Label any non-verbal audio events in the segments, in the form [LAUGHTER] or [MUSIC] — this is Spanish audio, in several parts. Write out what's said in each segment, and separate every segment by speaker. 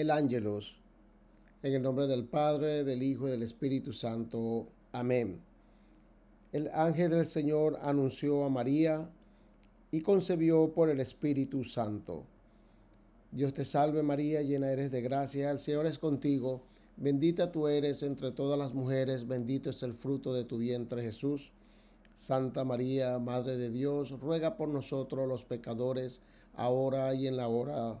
Speaker 1: el ángelos. En el nombre del Padre, del Hijo y del Espíritu Santo. Amén. El ángel del Señor anunció a María y concebió por el Espíritu Santo. Dios te salve María, llena eres de gracia, el Señor es contigo, bendita tú eres entre todas las mujeres, bendito es el fruto de tu vientre Jesús. Santa María, Madre de Dios, ruega por nosotros los pecadores, ahora y en la hora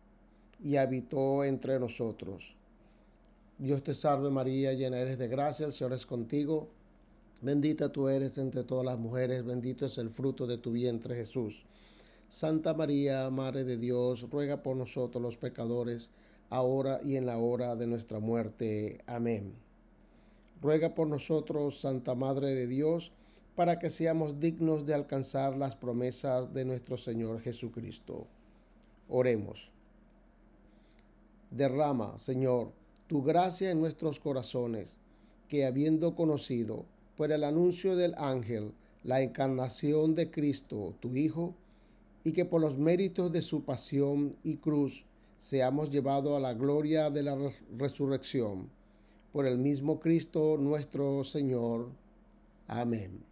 Speaker 1: y habitó entre nosotros. Dios te salve María, llena eres de gracia, el Señor es contigo. Bendita tú eres entre todas las mujeres, bendito es el fruto de tu vientre Jesús. Santa María, Madre de Dios, ruega por nosotros los pecadores, ahora y en la hora de nuestra muerte. Amén. Ruega por nosotros, Santa Madre de Dios, para que seamos dignos de alcanzar las promesas de nuestro Señor Jesucristo. Oremos. Derrama, Señor, tu gracia en nuestros corazones, que habiendo conocido por el anuncio del ángel la encarnación de Cristo, tu Hijo, y que por los méritos de su pasión y cruz seamos llevados a la gloria de la resurrección. Por el mismo Cristo nuestro Señor. Amén.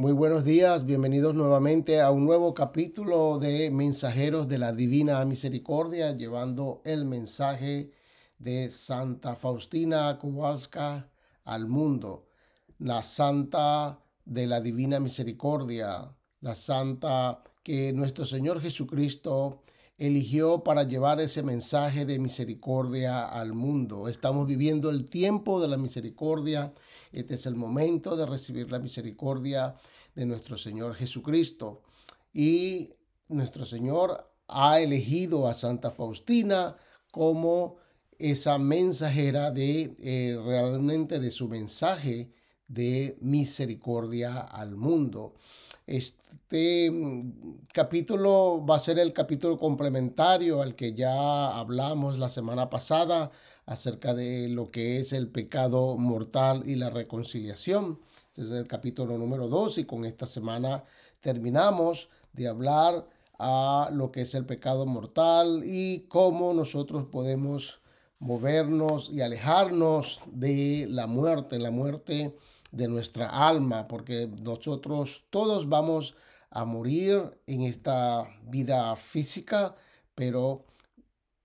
Speaker 1: Muy buenos días, bienvenidos nuevamente a un nuevo capítulo de Mensajeros de la Divina Misericordia, llevando el mensaje de Santa Faustina Kowalska al mundo, la Santa de la Divina Misericordia, la Santa que nuestro Señor Jesucristo eligió para llevar ese mensaje de misericordia al mundo. Estamos viviendo el tiempo de la misericordia. Este es el momento de recibir la misericordia de nuestro Señor Jesucristo. Y nuestro Señor ha elegido a Santa Faustina como esa mensajera de eh, realmente de su mensaje de misericordia al mundo. Este mm, capítulo va a ser el capítulo complementario al que ya hablamos la semana pasada acerca de lo que es el pecado mortal y la reconciliación. Este es el capítulo número 2 y con esta semana terminamos de hablar a lo que es el pecado mortal y cómo nosotros podemos movernos y alejarnos de la muerte, la muerte de nuestra alma, porque nosotros todos vamos a morir en esta vida física, pero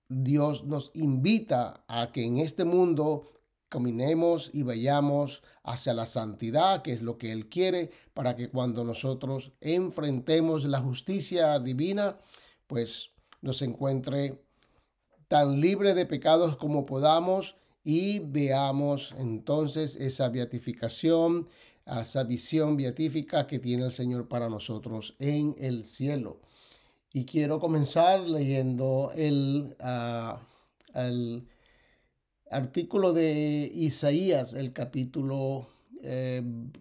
Speaker 1: Dios nos invita a que en este mundo caminemos y vayamos hacia la santidad, que es lo que Él quiere, para que cuando nosotros enfrentemos la justicia divina, pues nos encuentre tan libre de pecados como podamos y veamos entonces esa beatificación, esa visión beatífica que tiene el Señor para nosotros en el cielo. Y quiero comenzar leyendo el, el artículo de Isaías, el capítulo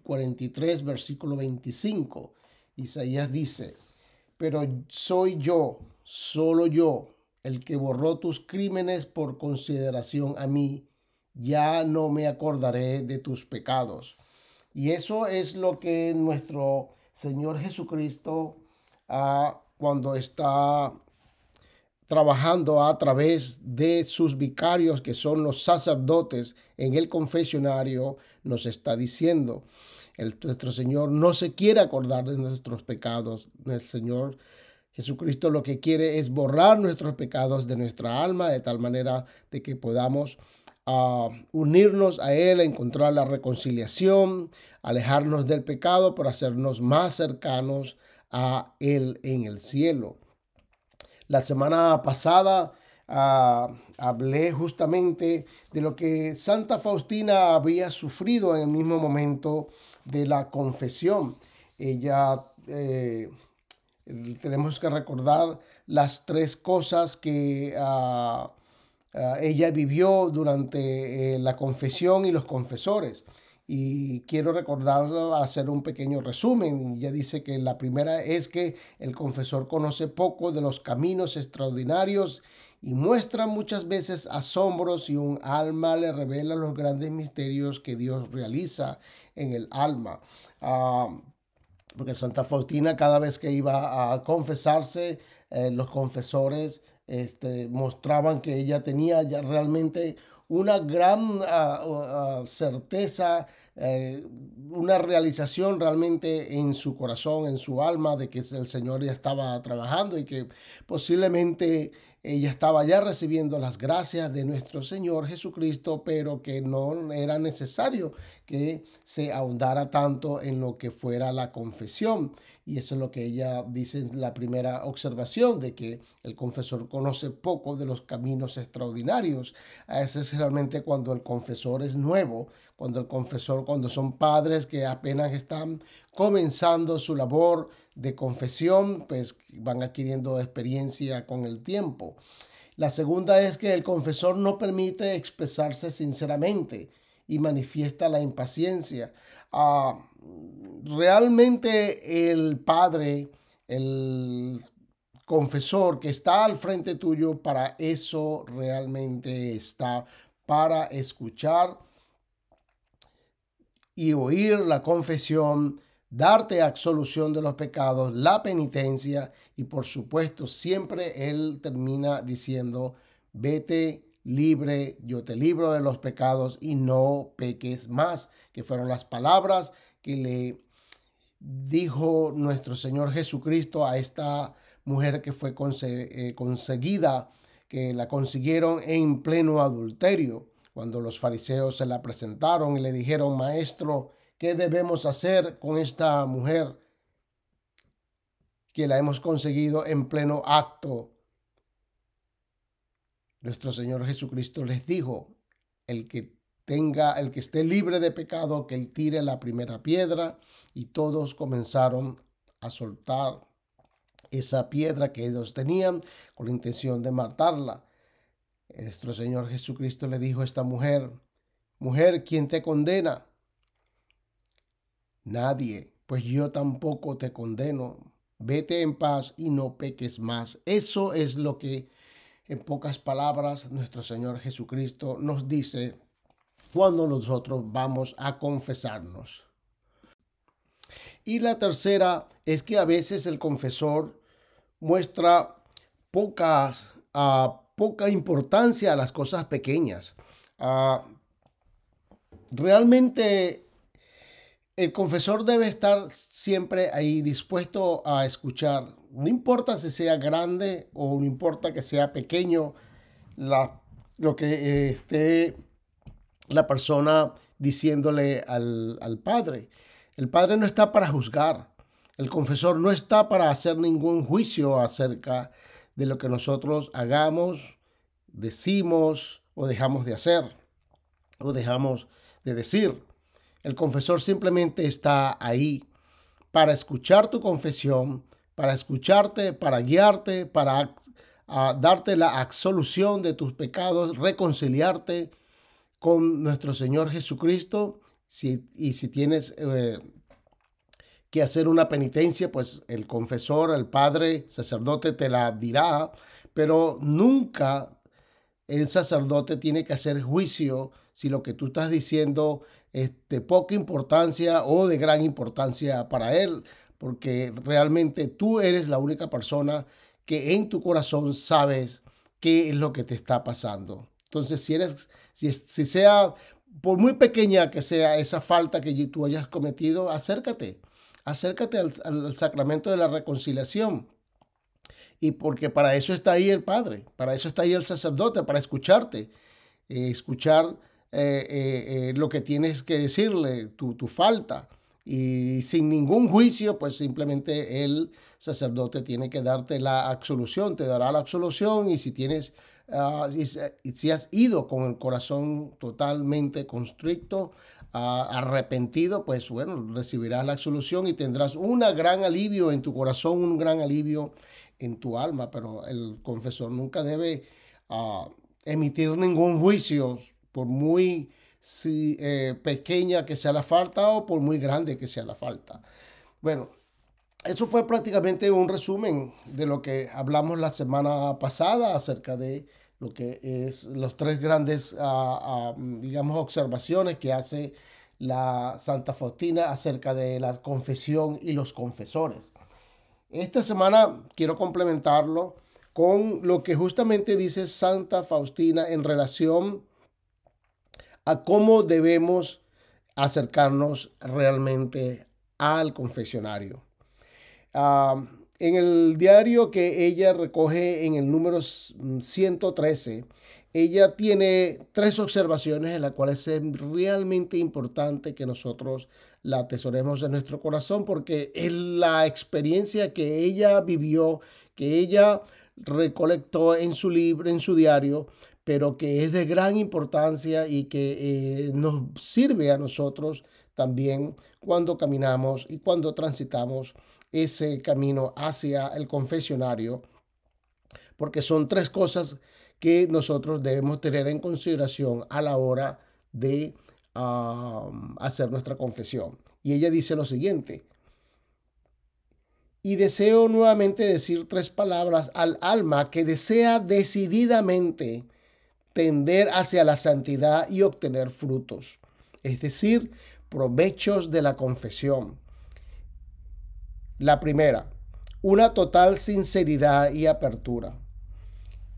Speaker 1: 43, eh, versículo 25. Isaías dice, pero soy yo, solo yo, el que borró tus crímenes por consideración a mí ya no me acordaré de tus pecados. Y eso es lo que nuestro Señor Jesucristo, ah, cuando está trabajando a través de sus vicarios, que son los sacerdotes en el confesionario, nos está diciendo. El, nuestro Señor no se quiere acordar de nuestros pecados. El Señor Jesucristo lo que quiere es borrar nuestros pecados de nuestra alma de tal manera de que podamos a unirnos a Él, a encontrar la reconciliación, alejarnos del pecado para hacernos más cercanos a Él en el cielo. La semana pasada ah, hablé justamente de lo que Santa Faustina había sufrido en el mismo momento de la confesión. Ella eh, tenemos que recordar las tres cosas que ah, ah, ella vivió durante eh, la confesión y los confesores. Y quiero recordar, hacer un pequeño resumen. ella dice que la primera es que el confesor conoce poco de los caminos extraordinarios y muestra muchas veces asombros y un alma le revela los grandes misterios que Dios realiza en el alma. Ah, porque Santa Faustina cada vez que iba a confesarse, eh, los confesores este, mostraban que ella tenía ya realmente una gran ah, ah, certeza, eh, una realización realmente en su corazón, en su alma, de que el Señor ya estaba trabajando y que posiblemente ella estaba ya recibiendo las gracias de nuestro Señor Jesucristo, pero que no era necesario que se ahondara tanto en lo que fuera la confesión. Y eso es lo que ella dice en la primera observación, de que el confesor conoce poco de los caminos extraordinarios. Ese es realmente cuando el confesor es nuevo, cuando el confesor, cuando son padres que apenas están comenzando su labor de confesión, pues van adquiriendo experiencia con el tiempo. La segunda es que el confesor no permite expresarse sinceramente y manifiesta la impaciencia. Ah, realmente el padre, el confesor que está al frente tuyo, para eso realmente está, para escuchar y oír la confesión, darte absolución de los pecados, la penitencia y por supuesto siempre Él termina diciendo, vete libre, yo te libro de los pecados y no peques más, que fueron las palabras que le dijo nuestro Señor Jesucristo a esta mujer que fue eh, conseguida, que la consiguieron en pleno adulterio, cuando los fariseos se la presentaron y le dijeron, maestro, ¿qué debemos hacer con esta mujer que la hemos conseguido en pleno acto nuestro Señor Jesucristo les dijo, el que tenga, el que esté libre de pecado, que él tire la primera piedra, y todos comenzaron a soltar esa piedra que ellos tenían con la intención de matarla. Nuestro Señor Jesucristo le dijo a esta mujer, mujer, ¿quién te condena? Nadie, pues yo tampoco te condeno. Vete en paz y no peques más. Eso es lo que en pocas palabras, nuestro Señor Jesucristo nos dice cuando nosotros vamos a confesarnos. Y la tercera es que a veces el confesor muestra pocas, uh, poca importancia a las cosas pequeñas. Uh, realmente el confesor debe estar siempre ahí dispuesto a escuchar no importa si sea grande o no importa que sea pequeño, lo que esté la persona diciéndole al, al Padre. El Padre no está para juzgar. El confesor no está para hacer ningún juicio acerca de lo que nosotros hagamos, decimos o dejamos de hacer o dejamos de decir. El confesor simplemente está ahí para escuchar tu confesión, para escucharte, para guiarte, para darte la absolución de tus pecados, reconciliarte con nuestro Señor Jesucristo. Si, y si tienes eh, que hacer una penitencia, pues el confesor, el padre, sacerdote te la dirá, pero nunca el sacerdote tiene que hacer juicio si lo que tú estás diciendo es de poca importancia o de gran importancia para él porque realmente tú eres la única persona que en tu corazón sabes qué es lo que te está pasando. Entonces, si eres, si, si sea, por muy pequeña que sea esa falta que tú hayas cometido, acércate, acércate al, sacramento de la reconciliación. Y porque para eso está ahí el Padre, para eso está ahí el sacerdote, para escucharte, eh, escuchar eh, eh, lo que tienes que decirle, tu, tu falta. Y sin ningún juicio, pues simplemente el sacerdote tiene que darte la absolución, te dará la absolución. Y si tienes, uh, si, has ido con el corazón totalmente constricto, arrepentido, pues bueno, recibirás la absolución y tendrás un gran alivio en tu corazón, un gran alivio en tu alma, pero el confesor nunca debe ah, emitir ningún juicio, por muy eh, pequeña que sea la falta o por muy grande que sea la falta. Bueno, eso fue prácticamente un resumen de lo que hablamos la semana pasada acerca de lo que es los tres grandes, ah, ah, digamos, observaciones que hace la Santa Faustina acerca de la confesión y los confesores. Esta semana quiero complementarlo con lo que justamente dice Santa Faustina en relación a cómo debemos acercarnos realmente al confesionario. En el diario que ella recoge en el número 113, ella tiene tres observaciones en las cuales es realmente importante que nosotros la atesoremos en nuestro corazón porque es la experiencia que ella vivió, que ella recolectó en su libro, en su diario, pero que es de gran importancia y que eh, nos sirve a nosotros también cuando caminamos y cuando transitamos ese camino hacia el confesionario, porque son tres cosas que nosotros debemos tener en consideración a la hora de hacer nuestra confesión. Y ella dice lo siguiente, y deseo nuevamente decir tres palabras al alma que desea decididamente tender hacia la santidad y obtener frutos, es decir, provechos de la confesión. La primera, una total sinceridad y apertura.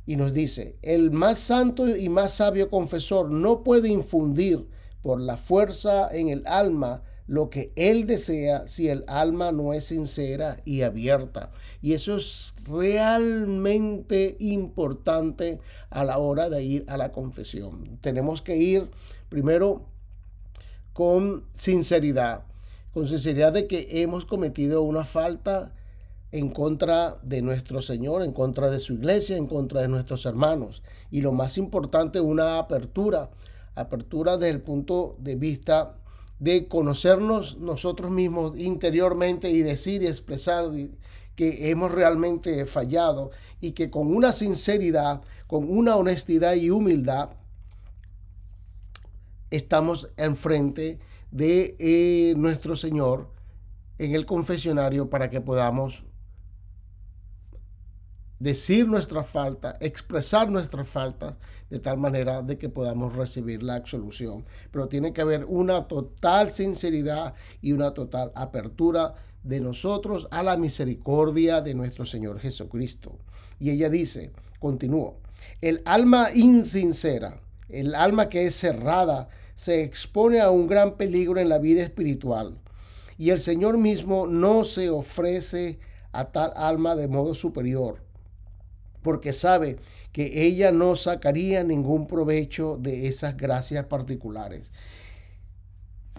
Speaker 1: Y nos dice, el más santo y más sabio confesor no puede infundir por la fuerza en el alma lo que él desea si el alma no es sincera y abierta. Y eso es realmente importante a la hora de ir a la confesión. Tenemos que ir primero con sinceridad con sinceridad de que hemos cometido una falta en contra de nuestro Señor, en contra de su iglesia, en contra de nuestros hermanos. Y lo más importante, una apertura, apertura desde el punto de vista de conocernos nosotros mismos interiormente y decir y expresar que hemos realmente fallado y que con una sinceridad, con una honestidad y humildad, estamos enfrente de eh, nuestro Señor en el confesionario para que podamos decir nuestra falta, expresar nuestras faltas de tal manera de que podamos recibir la absolución. Pero tiene que haber una total sinceridad y una total apertura de nosotros a la misericordia de nuestro Señor Jesucristo. Y ella dice, continúo, el alma insincera, el alma que es cerrada, se expone a un gran peligro en la vida espiritual. Y el Señor mismo no se ofrece a tal alma de modo superior, porque sabe que ella no sacaría ningún provecho de esas gracias particulares.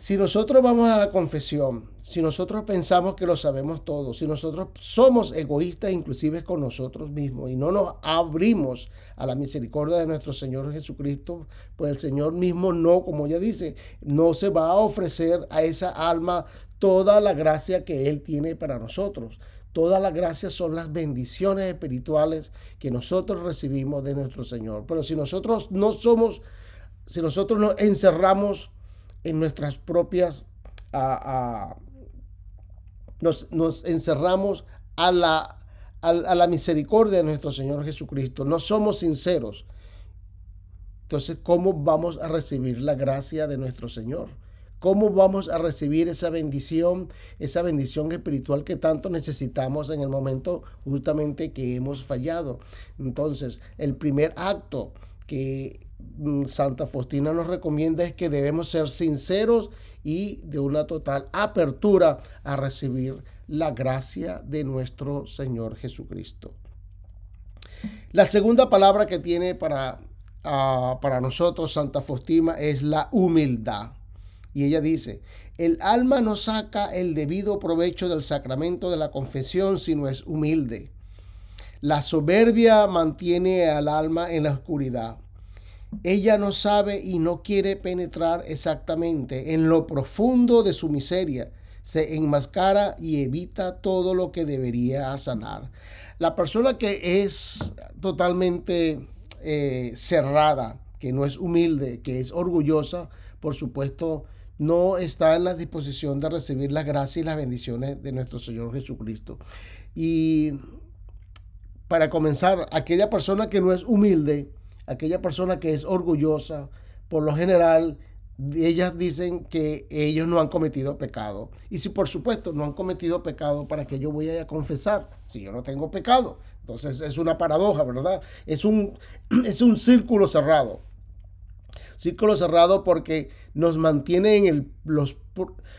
Speaker 1: Si nosotros vamos a la confesión si nosotros pensamos que lo sabemos todo, si nosotros somos egoístas inclusive con nosotros mismos y no nos abrimos a la misericordia de nuestro Señor Jesucristo, pues el Señor mismo no, como ella dice, no se va a ofrecer a esa alma toda la gracia que Él tiene para nosotros. Todas las gracias son las bendiciones espirituales que nosotros recibimos de nuestro Señor. Pero si nosotros no somos, si nosotros nos encerramos en nuestras propias... nos, encerramos a la, a, la misericordia de nuestro Señor Jesucristo. No somos sinceros. Entonces, ¿cómo vamos a recibir la gracia de nuestro Señor? ¿Cómo vamos a recibir esa bendición, esa bendición espiritual que tanto necesitamos en el momento justamente que hemos fallado? Entonces, el primer acto que mm, Santa Faustina nos recomienda es que debemos ser sinceros y de una total apertura a recibir la gracia de nuestro Señor Jesucristo. La segunda palabra que tiene para, ah, para nosotros Santa Faustina es la humildad. Y ella dice, el alma no saca el debido provecho del sacramento de la confesión si no es humilde. La soberbia mantiene al alma en la oscuridad ella no sabe y no quiere penetrar exactamente en lo profundo de su miseria. Se enmascara y evita todo lo que debería sanar. La persona que es totalmente eh, cerrada, que no es humilde, que es orgullosa, por supuesto, no está en la disposición de recibir las gracias y las bendiciones de nuestro Señor Jesucristo. Y para comenzar, aquella persona que no es humilde, aquella persona que es orgullosa, por lo general, ellas dicen que ellos no han cometido pecado. Y si por supuesto no han cometido pecado, ¿para qué yo voy a confesar? Si yo no tengo pecado. Entonces es una paradoja, ¿verdad? Es un, [CLEARS THROAT] es un círculo cerrado. Círculo cerrado porque nos mantiene en el, los,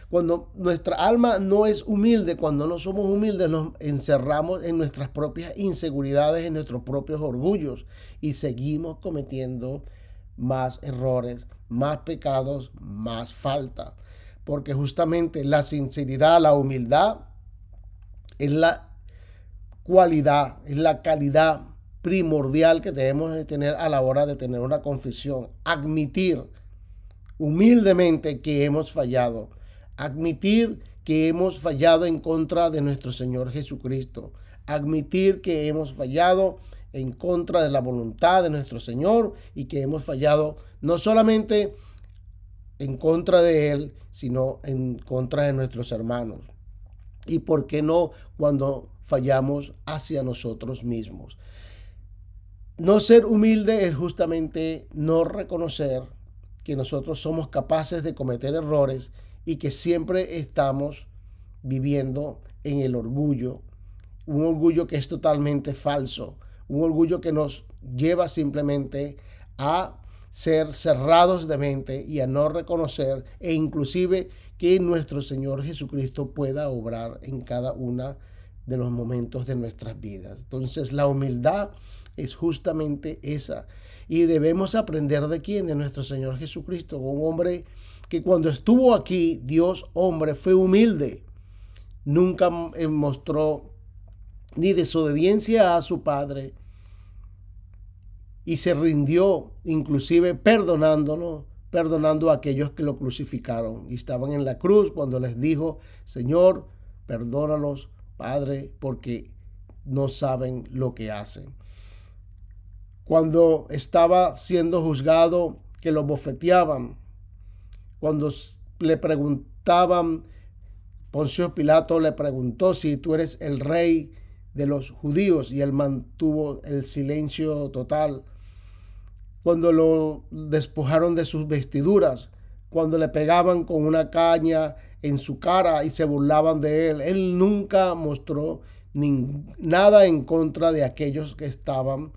Speaker 1: cuando nuestra alma no es humilde, cuando no somos humildes, nos encerramos en nuestras propias inseguridades, en nuestros propios orgullos y seguimos cometiendo más errores, más pecados, más falta. Porque justamente la sinceridad, la humildad es la cualidad, es la calidad primordial que debemos de tener a la hora de tener una confesión. Admitir humildemente que hemos fallado. Admitir que hemos fallado en contra de nuestro Señor Jesucristo. Admitir que hemos fallado en contra de la voluntad de nuestro Señor y que hemos fallado no solamente en contra de Él, sino en contra de nuestros hermanos. Y por qué no cuando fallamos hacia nosotros mismos. No ser humilde es justamente no reconocer que nosotros somos capaces de cometer errores y que siempre estamos viviendo en el orgullo, un orgullo que es totalmente falso, un orgullo que nos lleva simplemente a ser cerrados de mente y a no reconocer e inclusive que nuestro Señor Jesucristo pueda obrar en cada una de los momentos de nuestras vidas. Entonces la humildad es justamente esa. Y debemos aprender de quién, de nuestro Señor Jesucristo, un hombre que cuando estuvo aquí, Dios hombre, fue humilde. Nunca mostró ni desobediencia a su Padre. Y se rindió, inclusive perdonándonos, perdonando a aquellos que lo crucificaron. Y estaban en la cruz cuando les dijo, Señor, perdónalos, Padre, porque no saben lo que hacen cuando estaba siendo juzgado, que lo bofeteaban, cuando le preguntaban, Poncio Pilato le preguntó si tú eres el rey de los judíos y él mantuvo el silencio total. Cuando lo despojaron de sus vestiduras, cuando le pegaban con una caña en su cara y se burlaban de él, él nunca mostró nada en contra de aquellos que estaban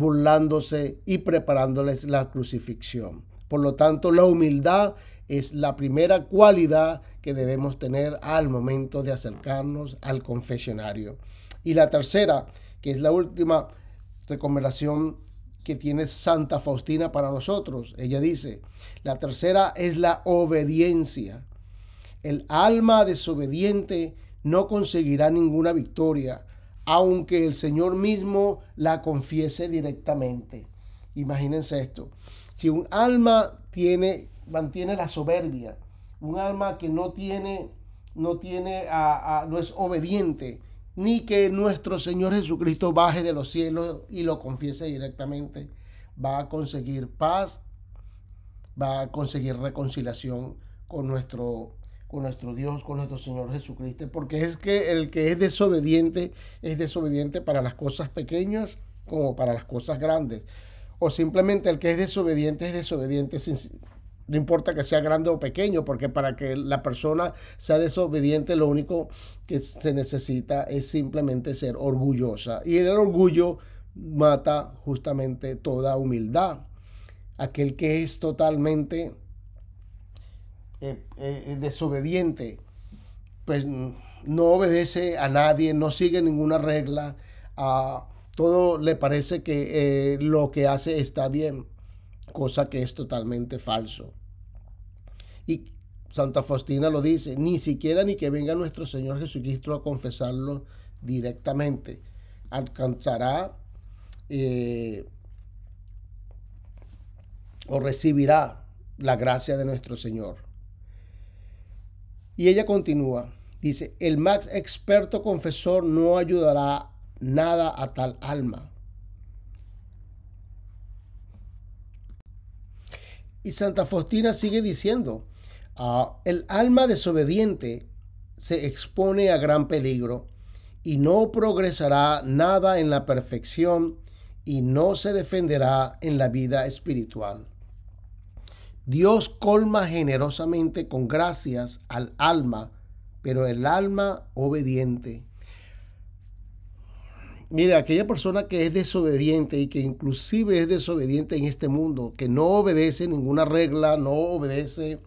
Speaker 1: burlándose y preparándoles la crucifixión. Por lo tanto, la humildad es la primera cualidad que debemos tener al momento de acercarnos al confesionario. Y la tercera, que es la última recomendación que tiene Santa Faustina para nosotros. Ella dice, la tercera es la obediencia. El alma desobediente no conseguirá ninguna victoria, aunque el Señor mismo la confiese directamente. Imagínense esto. Si un alma tiene, mantiene la soberbia, un alma que no tiene, no tiene, no es obediente, ni que nuestro Señor Jesucristo baje de los cielos y lo confiese directamente, va a conseguir paz, va a conseguir reconciliación con nuestro con nuestro Dios, con nuestro Señor Jesucristo, porque es que el que es desobediente es desobediente para las cosas pequeñas como para las cosas grandes. O simplemente el que es desobediente es desobediente sin, no importa que sea grande o pequeño, porque para que la persona sea desobediente lo único que se necesita es simplemente ser orgullosa. Y el orgullo mata justamente toda humildad. Aquel que es totalmente eh, eh, desobediente, pues no obedece a nadie, no sigue ninguna regla, a todo le parece que eh, lo que hace está bien, cosa que es totalmente falso. Y Santa Faustina lo dice, ni siquiera ni que venga nuestro Señor Jesucristo a confesarlo directamente, alcanzará o recibirá la gracia de nuestro Señor. Y ella continúa, dice, el más experto confesor no ayudará nada a tal alma. Y Santa Faustina sigue diciendo, ah, el alma desobediente se expone a gran peligro y no progresará nada en la perfección y no se defenderá en la vida espiritual. Dios colma generosamente con gracias al alma, pero el alma obediente. Mira, aquella persona que es desobediente y que inclusive es desobediente en este mundo, que no obedece ninguna regla, no obedece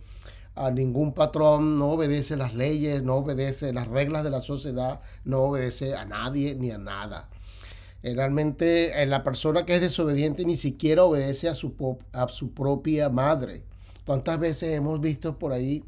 Speaker 1: a ningún patrón, no obedece las leyes, no obedece las reglas de la sociedad, no obedece a nadie ni a nada. Eh, realmente eh, la persona que es desobediente ni siquiera obedece a su, a su propia madre. ¿Cuántas veces hemos visto por ahí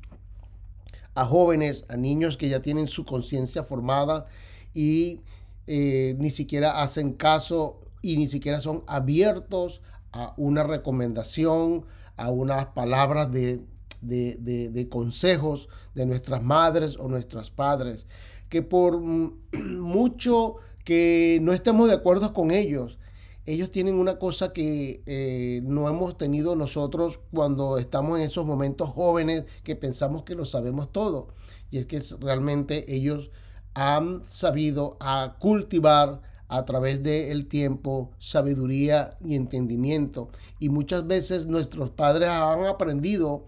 Speaker 1: a jóvenes, a niños que ya tienen su conciencia formada y eh, ni siquiera hacen caso y ni siquiera son abiertos a una recomendación, a unas palabras de, de, consejos de nuestras madres o nuestros padres, que por [CLEARS THROAT] mucho que no estemos de acuerdo con ellos, ellos tienen una cosa que eh, no hemos tenido nosotros cuando estamos en esos momentos jóvenes que pensamos que lo sabemos todo. Y es que realmente ellos han sabido a cultivar a través del tiempo sabiduría y entendimiento. Y muchas veces nuestros padres han aprendido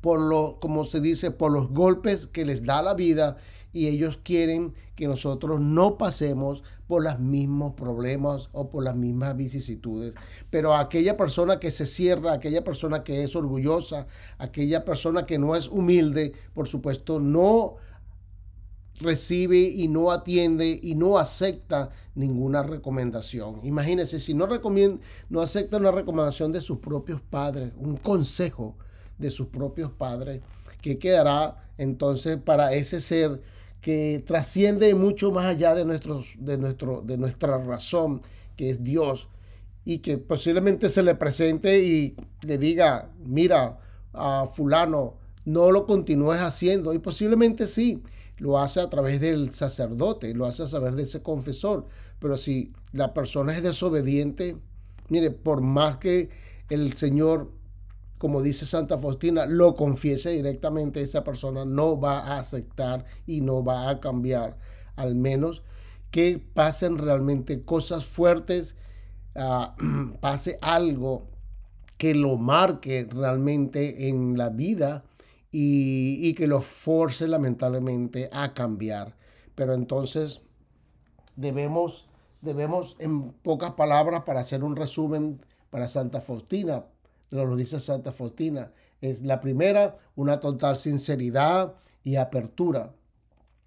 Speaker 1: por lo, como se dice, por los golpes que les da la vida y ellos quieren que nosotros no pasemos por los mismos problemas o por las mismas vicisitudes. Pero aquella persona que se cierra, aquella persona que es orgullosa, aquella persona que no es humilde, por supuesto, no recibe y no atiende y no acepta ninguna recomendación. Imagínense, si no, no acepta una recomendación de sus propios padres, un consejo, de sus propios padres, que quedará entonces para ese ser que trasciende mucho más allá de, nuestros, de, nuestro, de nuestra razón, que es Dios, y que posiblemente se le presente y le diga, mira, a fulano, no lo continúes haciendo, y posiblemente sí, lo hace a través del sacerdote, lo hace a saber de ese confesor, pero si la persona es desobediente, mire, por más que el Señor como dice Santa Faustina, lo confiese directamente, esa persona no va a aceptar y no va a cambiar. Al menos que pasen realmente cosas fuertes, ah, [CLEARS THROAT] pase algo que lo marque realmente en la vida y, y que lo force lamentablemente a cambiar. Pero entonces debemos, debemos en pocas palabras, para hacer un resumen para Santa Faustina, lo dice Santa Faustina. Es la primera, una total sinceridad y apertura.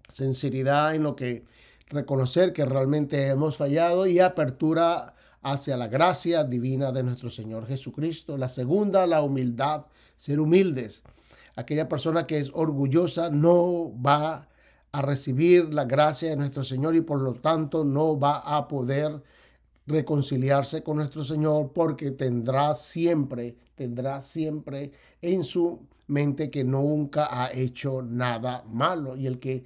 Speaker 1: Sinceridad en lo que reconocer que realmente hemos fallado y apertura hacia la gracia divina de nuestro Señor Jesucristo. La segunda, la humildad, ser humildes. Aquella persona que es orgullosa no va a recibir la gracia de nuestro Señor y por lo tanto no va a poder reconciliarse con nuestro Señor porque tendrá siempre, tendrá siempre en su mente que nunca ha hecho nada malo. Y el que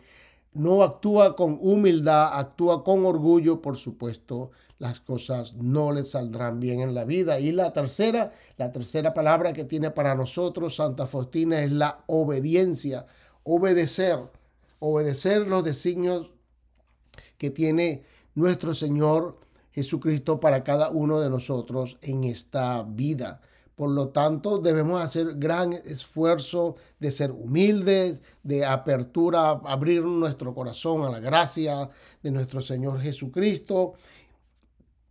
Speaker 1: no actúa con humildad, actúa con orgullo, por supuesto, las cosas no le saldrán bien en la vida. Y la tercera, la tercera palabra que tiene para nosotros Santa Faustina es la obediencia, obedecer, obedecer los designios que tiene nuestro Señor Jesucristo para cada uno de nosotros en esta vida. Por lo tanto, debemos hacer gran esfuerzo de ser humildes, de apertura, abrir nuestro corazón a la gracia de nuestro Señor Jesucristo.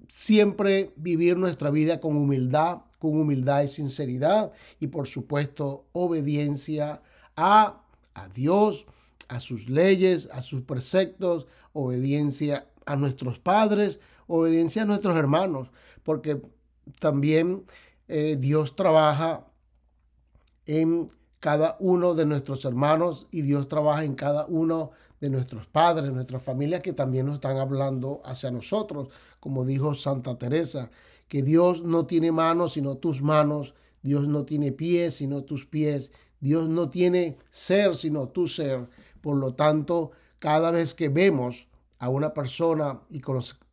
Speaker 1: Siempre vivir nuestra vida con humildad, con humildad y sinceridad y por supuesto obediencia a, a Dios, a sus leyes, a sus preceptos, obediencia a nuestros padres, obediencia a nuestros hermanos, porque también eh, Dios trabaja en cada uno de nuestros hermanos y Dios trabaja en cada uno de nuestros padres, nuestras familias que también nos están hablando hacia nosotros, como dijo Santa Teresa, que Dios no tiene manos sino tus manos, Dios no tiene pies sino tus pies, Dios no tiene ser sino tu ser. Por lo tanto, cada vez que vemos a una persona y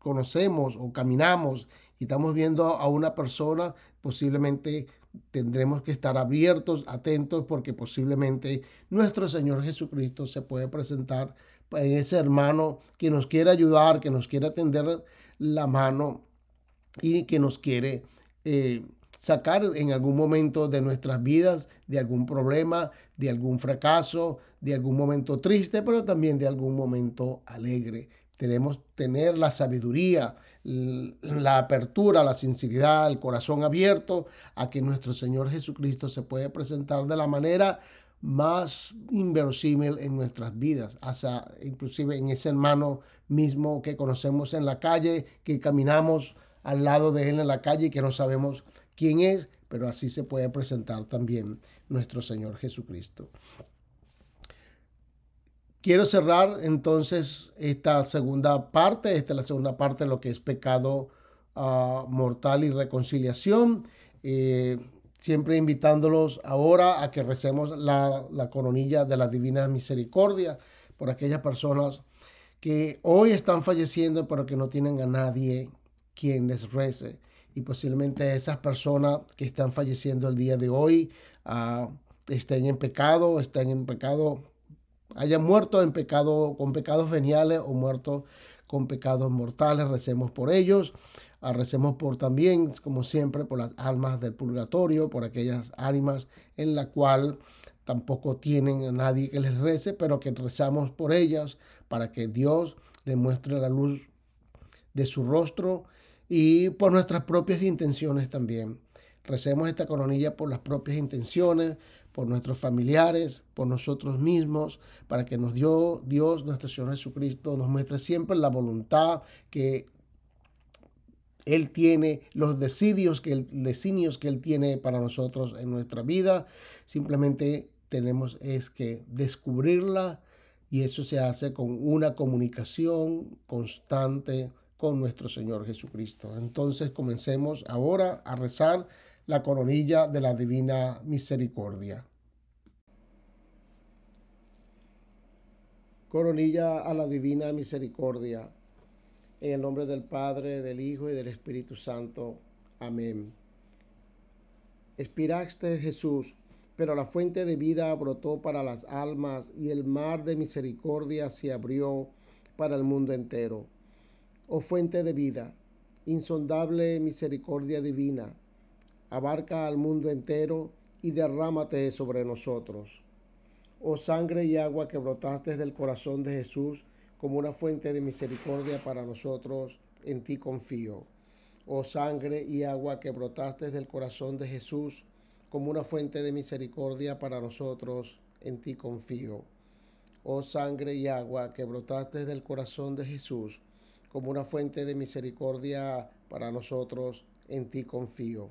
Speaker 1: conocemos o caminamos y estamos viendo a una persona, posiblemente tendremos que estar abiertos, atentos, porque posiblemente nuestro Señor Jesucristo se puede presentar en ese hermano que nos quiere ayudar, que nos quiere atender la mano y que nos quiere eh, sacar en algún momento de nuestras vidas de algún problema, de algún fracaso, de algún momento triste, pero también de algún momento alegre. Tenemos tener la sabiduría, la apertura, la sinceridad, el corazón abierto a que nuestro Señor Jesucristo se puede presentar de la manera más inverosímil en nuestras vidas, hasta inclusive en ese hermano mismo que conocemos en la calle, que caminamos al lado de él en la calle y que no sabemos quién es, pero así se puede presentar también nuestro Señor Jesucristo. Quiero cerrar entonces esta segunda parte, esta es la segunda parte de lo que es pecado ah, mortal y reconciliación. Eh, siempre invitándolos ahora a que recemos la, la coronilla de la Divina Misericordia por aquellas personas que hoy están falleciendo pero que no tienen a nadie quien les rece y posiblemente esas personas que están falleciendo el día de hoy ah, estén en pecado, estén en pecado, hayan muerto en pecado, con pecados veniales o muertos con pecados mortales. Recemos por ellos. Ah, recemos por también, como siempre, por las almas del purgatorio, por aquellas ánimas en la cual tampoco tienen a nadie que les rece, pero que rezamos por ellas para que Dios les muestre la luz de su rostro y por nuestras propias intenciones también. Recemos esta coronilla por las propias intenciones, por nuestros familiares, por nosotros mismos, para que nos dio Dios, nuestro Señor Jesucristo, nos muestre siempre la voluntad que Él tiene, los designios que, designios que Él tiene para nosotros en nuestra vida. Simplemente tenemos es que descubrirla y eso se hace con una comunicación constante con nuestro Señor Jesucristo. Entonces comencemos ahora a rezar la coronilla de la divina misericordia. Coronilla a la divina misericordia. En el nombre del Padre, del Hijo y del Espíritu Santo. Amén. Espiraste Jesús, pero la fuente de vida brotó para las almas y el mar de misericordia se abrió para el mundo entero oh fuente de vida, insondable misericordia divina, abarca al mundo entero y derrámate sobre nosotros. Oh sangre y agua que brotaste del corazón de Jesús como una fuente de misericordia para nosotros, en ti confío. Oh sangre y agua que brotaste del corazón de Jesús como una fuente de misericordia para nosotros, en ti confío. Oh sangre y agua que brotaste del corazón de Jesús como una fuente de misericordia para nosotros, en ti confío.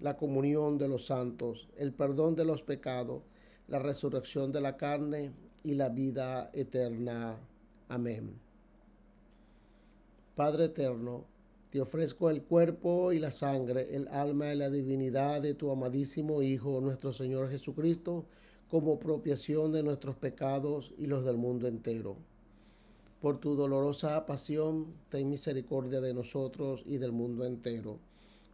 Speaker 1: la comunión de los santos, el perdón de los pecados, la resurrección de la carne y la vida eterna. Amén. Padre eterno, te ofrezco el cuerpo y la sangre, el alma y la divinidad de tu amadísimo Hijo, nuestro Señor Jesucristo, como propiación de nuestros pecados y los del mundo entero. Por tu dolorosa pasión, ten misericordia de nosotros y del mundo entero.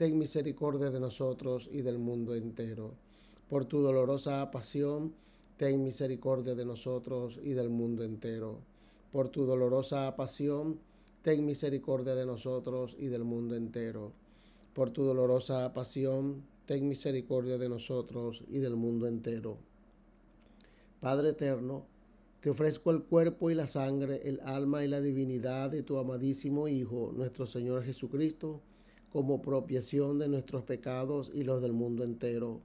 Speaker 1: ten misericordia de nosotros y del mundo entero. Por tu dolorosa pasión, ten misericordia de nosotros y del mundo entero. Por tu dolorosa pasión, ten misericordia de nosotros y del mundo entero. Por tu dolorosa pasión, ten misericordia de nosotros y del mundo entero. Padre eterno, te ofrezco el cuerpo y la sangre, el alma y la divinidad de tu amadísimo Hijo, nuestro Señor Jesucristo, como propiación de nuestros pecados y los del mundo entero.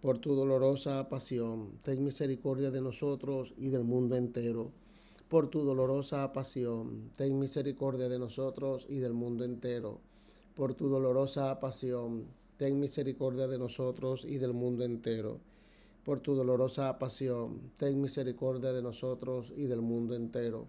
Speaker 1: Por tu dolorosa pasión, ten misericordia de nosotros y del mundo entero por tu dolorosa pasión, ten misericordia de nosotros y del mundo entero. Por tu dolorosa pasión, ten misericordia de nosotros y del mundo entero. Por tu dolorosa pasión, ten misericordia de nosotros y del mundo entero.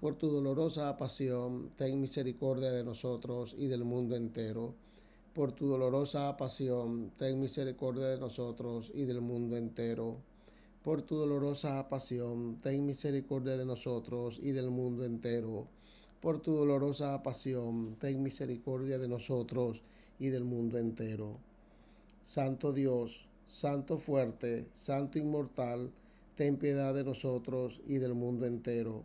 Speaker 1: Por tu dolorosa pasión, ten misericordia de nosotros y del mundo entero. Por tu dolorosa pasión, ten misericordia de nosotros y del mundo entero. Por tu dolorosa pasión, ten misericordia de nosotros y del mundo entero. Por tu dolorosa pasión, ten misericordia de nosotros y del mundo entero. Santo Dios, Santo fuerte, Santo inmortal, ten piedad de nosotros y del mundo entero.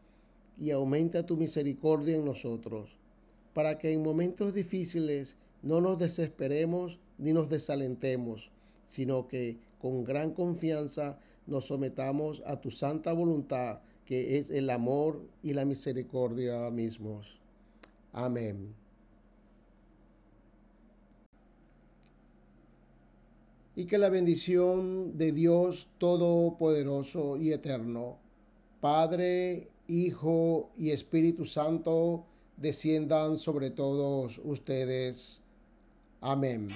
Speaker 1: y aumenta tu misericordia en nosotros, para que en momentos difíciles no nos desesperemos ni nos desalentemos, sino que con gran confianza nos sometamos a tu santa voluntad, que es el amor y la misericordia mismos. Amén. y que la bendición de Dios Todopoderoso y Eterno, Padre, Hijo y Espíritu Santo, desciendan sobre todos ustedes. Amén.